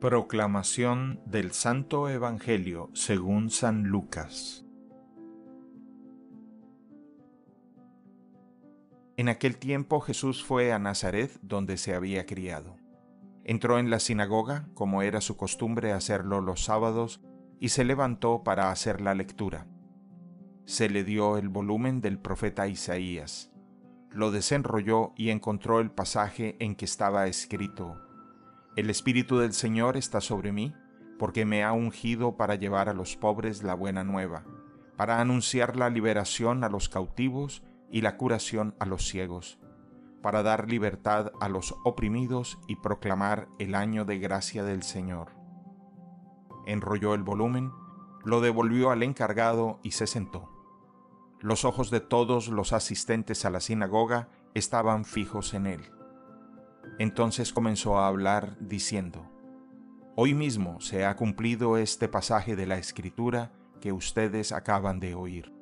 Proclamación del Santo Evangelio según San Lucas En aquel tiempo Jesús fue a Nazaret donde se había criado. Entró en la sinagoga, como era su costumbre hacerlo los sábados, y se levantó para hacer la lectura. Se le dio el volumen del profeta Isaías. Lo desenrolló y encontró el pasaje en que estaba escrito, el Espíritu del Señor está sobre mí, porque me ha ungido para llevar a los pobres la buena nueva, para anunciar la liberación a los cautivos y la curación a los ciegos, para dar libertad a los oprimidos y proclamar el año de gracia del Señor. Enrolló el volumen, lo devolvió al encargado y se sentó. Los ojos de todos los asistentes a la sinagoga estaban fijos en él. Entonces comenzó a hablar diciendo, Hoy mismo se ha cumplido este pasaje de la Escritura que ustedes acaban de oír.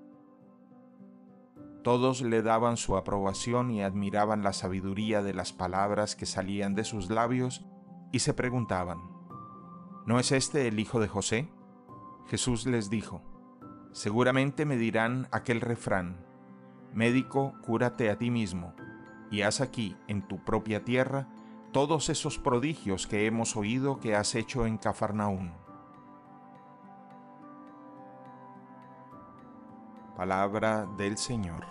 Todos le daban su aprobación y admiraban la sabiduría de las palabras que salían de sus labios y se preguntaban, ¿no es este el hijo de José? Jesús les dijo, seguramente me dirán aquel refrán, Médico, cúrate a ti mismo y haz aquí, en tu propia tierra, todos esos prodigios que hemos oído que has hecho en Cafarnaún. Palabra del Señor.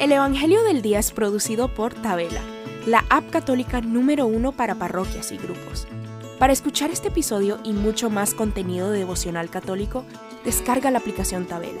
El Evangelio del Día es producido por Tabela, la app católica número uno para parroquias y grupos. Para escuchar este episodio y mucho más contenido devocional católico, descarga la aplicación Tabela